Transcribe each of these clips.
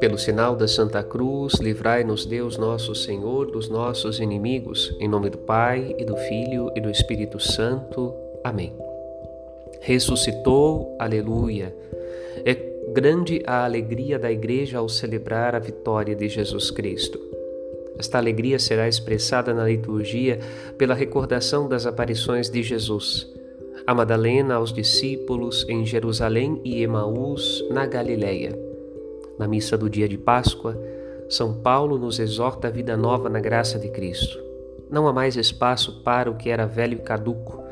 Pelo sinal da Santa Cruz, livrai-nos Deus nosso Senhor dos nossos inimigos, em nome do Pai e do Filho e do Espírito Santo. Amém. Ressuscitou, aleluia. É grande a alegria da Igreja ao celebrar a vitória de Jesus Cristo. Esta alegria será expressada na liturgia pela recordação das aparições de Jesus, a Madalena aos discípulos em Jerusalém e Emaús, na Galileia na missa do dia de Páscoa, São Paulo nos exorta a vida nova na graça de Cristo. Não há mais espaço para o que era velho e caduco.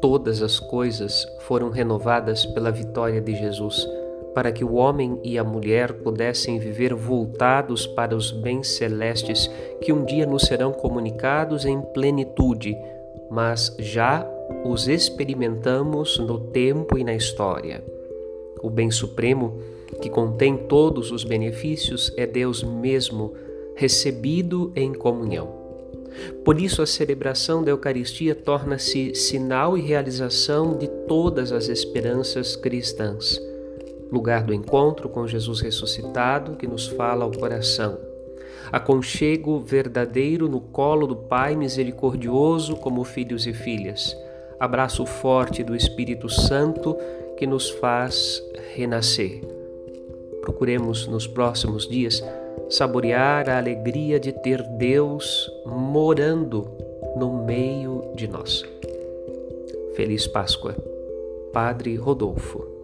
Todas as coisas foram renovadas pela vitória de Jesus, para que o homem e a mulher pudessem viver voltados para os bens celestes que um dia nos serão comunicados em plenitude, mas já os experimentamos no tempo e na história. O bem supremo que contém todos os benefícios, é Deus mesmo, recebido em comunhão. Por isso, a celebração da Eucaristia torna-se sinal e realização de todas as esperanças cristãs. Lugar do encontro com Jesus ressuscitado que nos fala ao coração. Aconchego verdadeiro no colo do Pai misericordioso como filhos e filhas. Abraço forte do Espírito Santo que nos faz renascer. Procuremos nos próximos dias saborear a alegria de ter Deus morando no meio de nós. Feliz Páscoa, Padre Rodolfo.